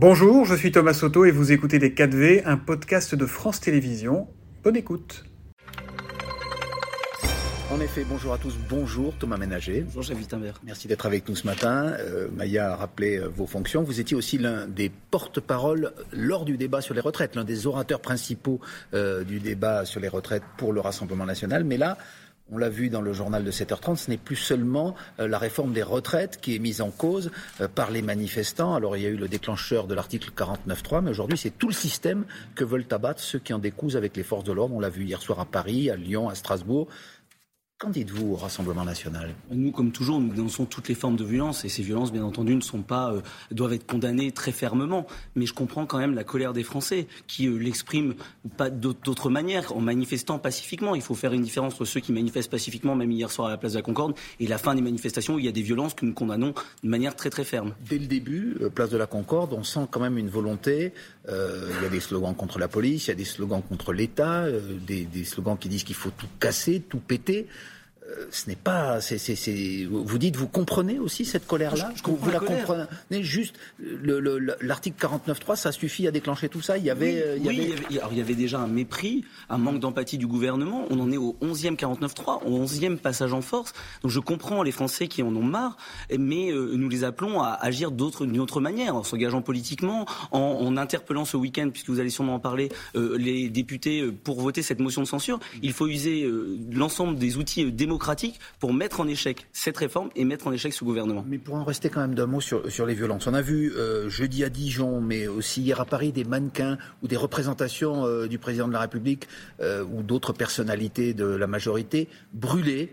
Bonjour, je suis Thomas Soto et vous écoutez Les 4V, un podcast de France Télévisions. Bonne écoute. En effet, bonjour à tous, bonjour Thomas Ménager. Bonjour Jean Wittenberg. Merci d'être avec nous ce matin. Euh, Maya a rappelé euh, vos fonctions. Vous étiez aussi l'un des porte-parole lors du débat sur les retraites, l'un des orateurs principaux euh, du débat sur les retraites pour le Rassemblement national. Mais là, on l'a vu dans le journal de 7h30, ce n'est plus seulement euh, la réforme des retraites qui est mise en cause euh, par les manifestants. Alors il y a eu le déclencheur de l'article 49.3, mais aujourd'hui c'est tout le système que veulent abattre ceux qui en décousent avec les forces de l'ordre. On l'a vu hier soir à Paris, à Lyon, à Strasbourg. Qu'en dites-vous au Rassemblement national? Nous, comme toujours, nous dénonçons toutes les formes de violence et ces violences, bien entendu, ne sont pas euh, doivent être condamnées très fermement. Mais je comprends quand même la colère des Français qui euh, l'expriment pas d'autre manière en manifestant pacifiquement. Il faut faire une différence entre ceux qui manifestent pacifiquement, même hier soir à la place de la Concorde, et la fin des manifestations où il y a des violences que nous condamnons de manière très très ferme. Dès le début, euh, place de la Concorde, on sent quand même une volonté. Euh, il y a des slogans contre la police, il y a des slogans contre l'État, des, des slogans qui disent qu'il faut tout casser, tout péter. Euh, ce n'est pas. vous dites, vous comprenez aussi cette colère-là comprends Vous la la colère. comprenez juste le- le- le- L'article 49.3, ça suffit à déclencher tout ça. Il y avait. oui, euh, il y oui, avait- il y avait- alors, il y avait déjà un mépris, un manque d'empathie du gouvernement. On en est au 11e 49.3, au 11e passage en force. Donc je comprends les Français qui en ont marre, mais euh, nous les appelons à agir d'une autre manière, en s'engageant politiquement, en, en interpellant ce week-end, puisque vous allez sûrement en parler, les députés pour voter cette motion de censure. Il faut user l'ensemble des outils euh, démocratiques pour mettre en échec cette réforme et mettre en échec ce gouvernement. Mais pour en rester quand même d'un mot sur, sur les violences, on a vu euh, jeudi à Dijon, mais aussi hier à Paris, des mannequins ou des représentations euh, du président de la République euh, ou d'autres personnalités de la majorité brûlées.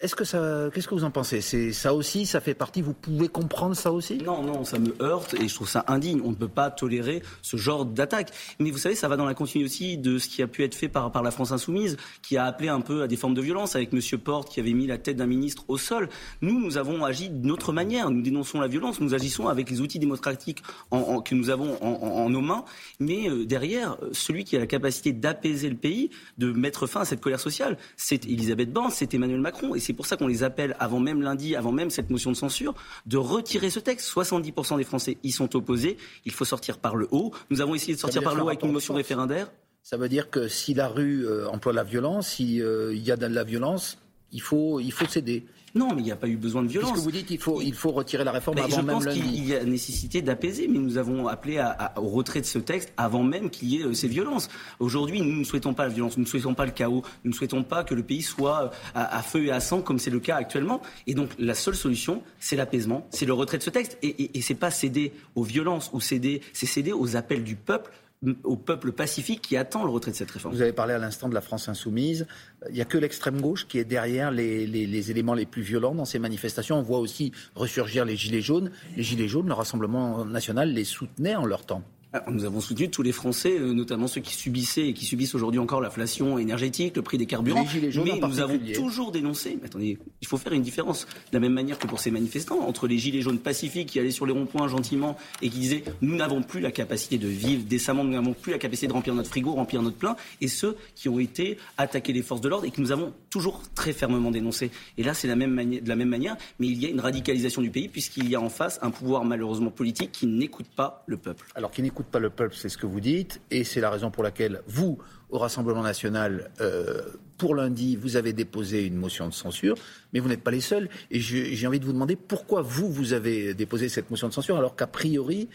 Est-ce que ça, qu'est-ce que vous en pensez? C'est ça aussi, ça fait partie. Vous pouvez comprendre ça aussi? Non, non, ça me heurte et je trouve ça indigne. On ne peut pas tolérer ce genre d'attaque. Mais vous savez, ça va dans la continuité aussi de ce qui a pu être fait par, par la France insoumise, qui a appelé un peu à des formes de violence avec Monsieur Porte, qui avait mis la tête d'un ministre au sol. Nous, nous avons agi d'une autre manière. Nous dénonçons la violence. Nous agissons avec les outils démocratiques que nous avons en, nos mains. Mais euh, derrière, celui qui a la capacité d'apaiser le pays, de mettre fin à cette colère sociale, c'est Elisabeth Borne, c'est Emmanuel Macron. Et c'est pour ça qu'on les appelle, avant même lundi, avant même cette motion de censure, de retirer ce texte. 70% des Français y sont opposés. Il faut sortir par le haut. Nous avons essayé de sortir par le haut avec une motion référendaire. Ça veut dire que si la rue euh, emploie la violence, si euh, il y a de la violence, il faut, il faut céder. Non, mais il n'y a pas eu besoin de violence. Puisque vous dites, il faut, il faut retirer la réforme Mais avant je même pense qu'il y a nécessité d'apaiser, mais nous avons appelé à- à- au retrait de ce texte avant même qu'il y ait euh, ces violences. Aujourd'hui, nous ne souhaitons pas la violence, nous ne souhaitons pas le chaos, nous ne souhaitons pas que le pays soit euh, à, à feu et à sang comme c'est le cas actuellement. Et donc, la seule solution, c'est l'apaisement, c'est le retrait de ce texte. Et, et, et c'est pas céder aux violences ou céder, c'est céder aux appels du peuple, au peuple pacifique qui attend le retrait de cette réforme. Vous avez parlé à l'instant de la France insoumise. Il n'y a que l'extrême gauche qui est derrière les, éléments les plus violents dans ces manifestations. On voit aussi ressurgir les Gilets jaunes. Les Gilets jaunes, le Rassemblement national les soutenait en leur temps. Alors, Nous avons soutenu tous les Français, euh, notamment ceux qui subissaient et qui subissent aujourd'hui encore l'inflation énergétique, le prix des carburants. Les jaunes Mais nous avons toujours dénoncé. Mais attendez, il faut faire une différence. De la même manière que pour ces manifestants, entre les Gilets jaunes pacifiques qui allaient sur les ronds-points gentiment et qui disaient nous n'avons plus la capacité de vivre décemment, nous n'avons plus la capacité de remplir notre frigo, remplir notre plein, et ceux qui ont été attaqués les forces de l'ordre et que nous avons toujours très fermement dénoncé. Et là, c'est la même mani- de la même manière, mais il y a une radicalisation du pays puisqu'il y a en face un pouvoir malheureusement politique qui n'écoute pas le peuple. Alors, qui n'écoute pas le peuple, c'est ce que vous dites. Et c'est la raison pour laquelle vous, au Rassemblement national, euh, pour lundi, vous avez déposé une motion de censure. Mais vous n'êtes pas les seuls. Et j'ai envie de vous demander pourquoi vous, vous avez déposé cette motion de censure alors qu'a priori,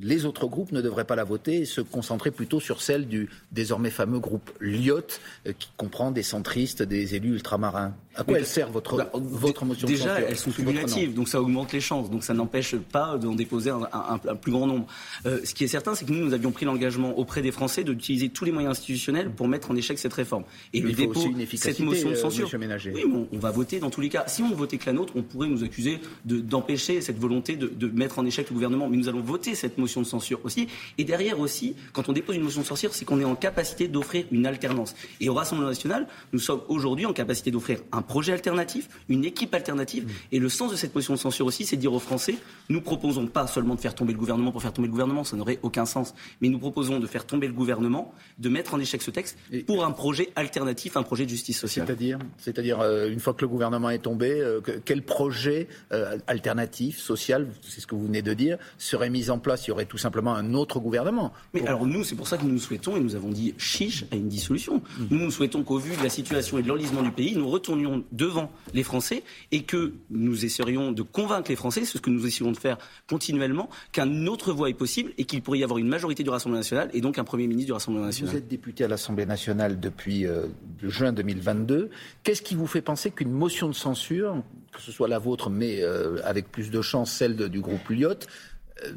les autres groupes ne devraient pas la voter et se concentrer plutôt sur celle du désormais fameux groupe Lyot, euh, qui comprend des centristes, des élus ultramarins. À quoi Mais- elle sert votre, Bah, votre motion de Déjà, censure elles sont cumulatives, donc ça augmente les chances. Donc ça n'empêche pas d'en déposer un, un- un plus grand nombre. Euh, ce qui est certain, c'est que nous, nous avions pris l'engagement auprès des Français d'utiliser tous les moyens institutionnels pour mettre en échec cette réforme. Et Mais le dépôt, aussi une cette motion de euh, censure. monsieur Ménager. Oui, mais on, va voter dans tous les cas. Si on votait que la nôtre, on pourrait nous accuser de- d'empêcher cette volonté de, de mettre en échec le gouvernement. Mais nous allons voter cette motion de censure aussi. Et derrière aussi, quand on dépose une motion de censure, c'est qu'on est en capacité d'offrir une alternance. Et au Rassemblement national, nous sommes aujourd'hui en capacité d'offrir un projet alternatif, une équipe alternative. Mm. Et le sens de cette motion de censure aussi, c'est de dire aux Français, nous proposons pas seulement de faire tomber le gouvernement pour faire tomber le gouvernement, ça n'aurait aucun sens, mais nous proposons de faire tomber le gouvernement, de mettre en échec ce texte pour un projet alternatif, un projet de justice sociale. C'est-à-dire, c'est-à-dire euh, une fois que le gouvernement est tombé, euh, quel projet euh, alternatif, social, c'est ce que vous venez de dire, serait mis en place Il aurait tout simplement un autre gouvernement. Mais alors nous, c'est pour ça que nous souhaitons, et nous avons dit chiche à une dissolution. Mm. Nous, nous souhaitons qu'au vu de la situation et de l'enlisement du pays, nous retournions devant les Français et que nous essaierions de convaincre les Français, c'est ce que nous essayons de faire continuellement, qu'une autre voie est possible et qu'il pourrait y avoir une majorité du Rassemblement national et donc un Premier ministre du Rassemblement national. Vous êtes député à l'Assemblée nationale depuis euh, juin 2022. Qu'est-ce qui vous fait penser qu'une motion de censure, que ce soit la vôtre, mais euh, avec plus de chance celle du groupe Lyotte,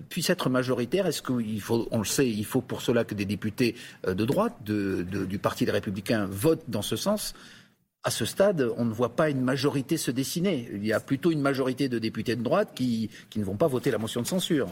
puisse être majoritaire Est-ce qu'il faut, on le sait, il faut pour cela que des députés de droite, du Parti des Républicains, votent dans ce sens? À ce stade, on ne voit pas une majorité se dessiner. Il y a plutôt une majorité de députés de droite qui, ne vont pas voter la motion de censure,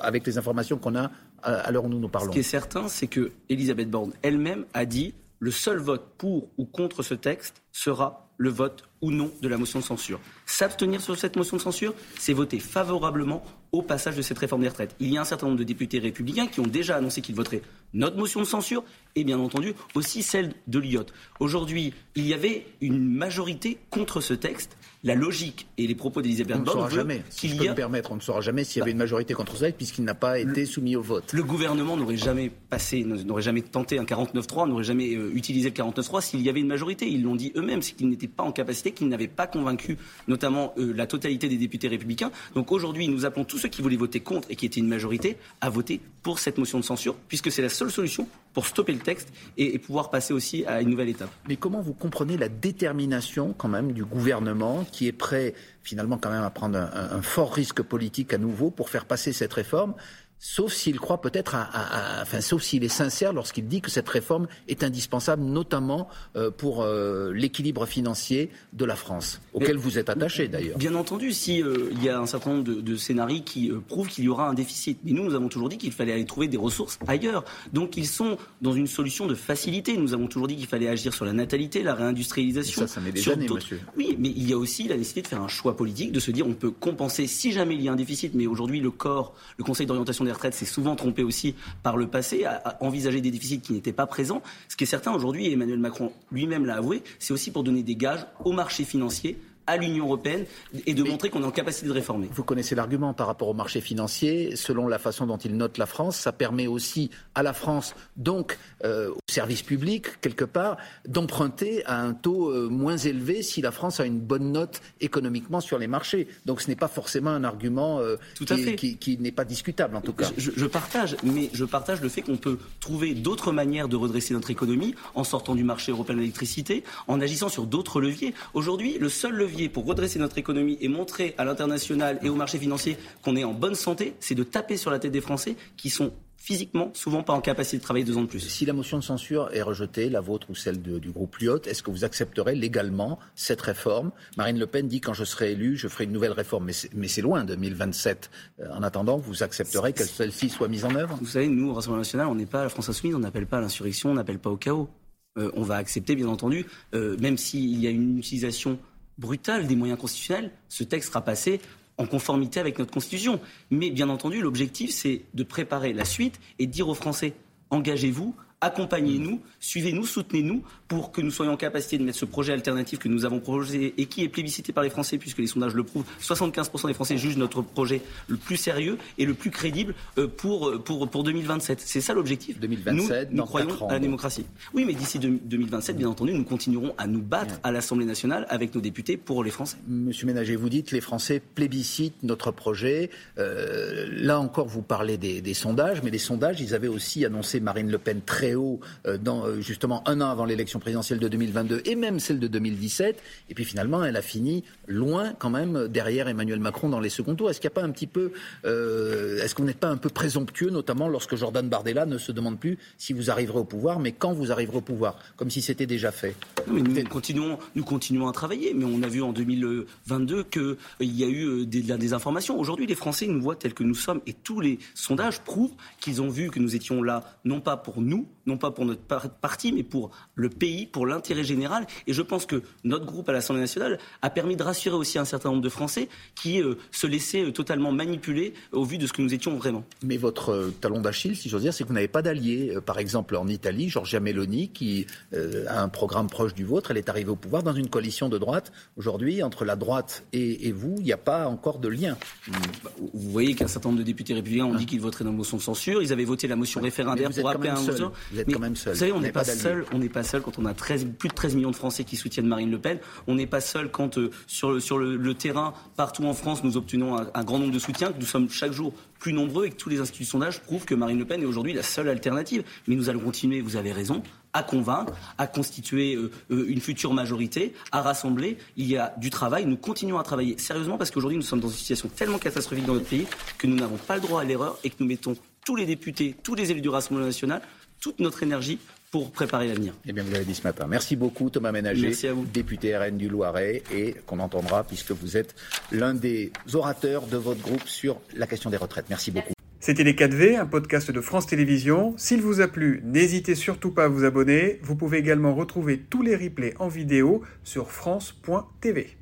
avec les informations qu'on a où nous nous parlons. Ce qui est certain, c'est que Elisabeth Borne elle-même a dit le seul vote pour ou contre ce texte sera le vote ou non de la motion de censure. S'abstenir sur cette motion de censure, c'est voter favorablement au passage de cette réforme des retraites. Il y a un certain nombre de députés républicains qui ont déjà annoncé qu'ils voteraient notre motion de censure et bien entendu aussi celle de l'IOT. Aujourd'hui, il y avait une majorité contre ce texte la logique et les propos d'Elisabeth Borne. On ne saura jamais. Si je peux me permettre, on ne saura jamais s'il y avait une majorité contre ça, puisqu'il n'a pas été soumis au vote. Le gouvernement n'aurait jamais passé, n'aurait jamais tenté un 49-3, n'aurait jamais euh, utilisé le 49-3 s'il y avait une majorité. Ils l'ont dit eux-mêmes, c'est qu'ils n'étaient pas en capacité, qu'ils n'avaient pas convaincu, notamment euh, la totalité des députés républicains. Donc aujourd'hui, nous appelons tous ceux qui voulaient voter contre et qui étaient une majorité à voter pour cette motion de censure, puisque c'est la seule solution pour stopper le texte et, et pouvoir passer aussi à une nouvelle étape. Mais comment vous comprenez la détermination quand même du gouvernement qui est prêt finalement quand même à prendre un, fort risque politique à nouveau pour faire passer cette réforme sauf s'il croit peut-être à, enfin, sauf s'il est sincère lorsqu'il dit que cette réforme est indispensable, notamment euh, pour euh, l'équilibre financier de la France, auquel vous êtes attaché d'ailleurs. Bien entendu, si euh, il y a un certain nombre de, scénarios qui prouvent qu'il y aura un déficit, mais nous, nous avons toujours dit qu'il fallait aller trouver des ressources ailleurs. Donc, ils sont dans une solution de facilité. Nous avons toujours dit qu'il fallait agir sur la natalité, la réindustrialisation. ça, ça met des années, monsieur. Oui, mais il y a aussi la nécessité de faire un choix politique, de se dire on peut compenser si jamais il y a un déficit, mais aujourd'hui le corps, le Conseil d'orientation des retraites s'est souvent trompé aussi par le passé, à, envisager des déficits qui n'étaient pas présents. Ce qui est certain aujourd'hui, et Emmanuel Macron lui-même l'a avoué, c'est aussi pour donner des gages au marché financier à l'Union européenne et de montrer qu'on est en capacité de réformer. Vous connaissez l'argument par rapport au marché financier. Selon la façon dont il note la France, ça permet aussi à la France, donc euh, service public, quelque part, d'emprunter à un taux euh, moins élevé si la France a une bonne note économiquement sur les marchés. Donc ce n'est pas forcément un argument euh, qui, n'est pas discutable, en tout cas. Je, je, partage, mais je partage le fait qu'on peut trouver d'autres manières de redresser notre économie en sortant du marché européen de l'électricité, en agissant sur d'autres leviers. Aujourd'hui, le seul levier pour redresser notre économie et montrer à l'international et au marché financier qu'on est en bonne santé, c'est de taper sur la tête des Français qui sont physiquement souvent pas en capacité de travailler deux ans de plus. Si la motion de censure est rejetée, la vôtre ou celle du groupe Lyot, est-ce que vous accepterez légalement cette réforme? Marine Le Pen dit quand je serai élu, je ferai une nouvelle réforme, mais c'est loin, 2027. Euh, en attendant, vous accepterez que celle-ci soit mise en œuvre? Vous savez, nous, au Rassemblement national, on n'est pas à la France insoumise, on n'appelle pas à l'insurrection, on n'appelle pas au chaos. Euh, on va accepter, bien entendu, euh, même s'il y a une utilisation brutale des moyens constitutionnels, ce texte sera passé en conformité avec notre Constitution. Mais bien entendu, l'objectif, c'est de préparer la suite et de dire aux Français, engagez-vous, accompagnez-nous, suivez-nous, soutenez-nous pour que nous soyons en capacité de mettre ce projet alternatif que nous avons proposé et qui est plébiscité par les Français, puisque les sondages le prouvent. 75% des Français jugent notre projet le plus sérieux et le plus crédible euh, pour, euh, pour, pour 2027. C'est ça l'objectif. 2027, nous, nous croyons à la démocratie. Oui, mais d'ici 2027, bien entendu, nous continuerons à nous battre à l'Assemblée nationale avec nos députés pour les Français. Monsieur Ménager, vous dites les Français plébiscitent notre projet. Euh, là encore, vous parlez des, des sondages, mais les sondages, ils avaient aussi annoncé Marine Le Pen très haut euh, euh, justement un an avant l'élection présidentielle de 2022 et même celle de 2017. Et puis finalement, elle a fini loin quand même derrière Emmanuel Macron dans les seconds tours. Est-ce qu'il n'y a pas un petit peu, euh, est-ce qu'on n'est pas un peu présomptueux, notamment lorsque Jordan Bardella ne se demande plus si vous arriverez au pouvoir, mais quand vous arriverez au pouvoir, comme si c'était déjà fait? Nous, continuons, à travailler, mais on a vu en 2022 qu'il y a eu des, des informations. Aujourd'hui, les Français nous voient tels que nous sommes et tous les sondages prouvent qu'ils ont vu que nous étions là, non pas pour nous, non pas pour notre parti, mais pour le pays, pour l'intérêt général. Et je pense que notre groupe à l'Assemblée nationale a permis de rassurer aussi un certain nombre de Français qui euh, se laissaient euh, totalement manipuler au vu de ce que nous étions vraiment. Mais votre euh, talon d'Achille, si j'ose dire, c'est que vous n'avez pas d'alliés. par exemple, en Italie, Giorgia Meloni, qui a un programme proche du vôtre, elle est arrivée au pouvoir dans une coalition de droite. Aujourd'hui, entre la droite et, vous, il n'y a pas encore de lien. Bah, vous voyez qu'un certain nombre de députés républicains ont dit qu'ils voteraient dans le motion de censure. Ils avaient voté la motion référendaire pour appeler un motion. Vous êtes quand même seul. Vous savez, on n'est pas, seul. On n'est pas seul quand on a 13, plus de 13 millions de Français qui soutiennent Marine Le Pen. On n'est pas seul quand sur, le, sur le, terrain, partout en France, nous obtenons un, grand nombre de soutiens, que nous sommes chaque jour plus nombreux et que tous les instituts de sondage prouvent que Marine Le Pen est aujourd'hui la seule alternative. Mais nous allons continuer, vous avez raison, à convaincre, à constituer euh, euh, une future majorité, à rassembler. Il y a du travail. Nous continuons à travailler sérieusement parce qu'aujourd'hui, nous sommes dans une situation tellement catastrophique dans notre pays que nous n'avons pas le droit à l'erreur et que nous mettons tous les députés, tous les élus du Rassemblement national, toute notre énergie pour préparer l'avenir. Eh bien, vous l'avez dit ce matin. Merci beaucoup, Thomas Ménager, Merci à vous. député RN du Loiret, et qu'on entendra puisque vous êtes l'un des orateurs de votre groupe sur la question des retraites. Merci beaucoup. C'était Les 4V, un podcast de France Télévisions. S'il vous a plu, n'hésitez surtout pas à vous abonner. Vous pouvez également retrouver tous les replays en vidéo sur France.tv.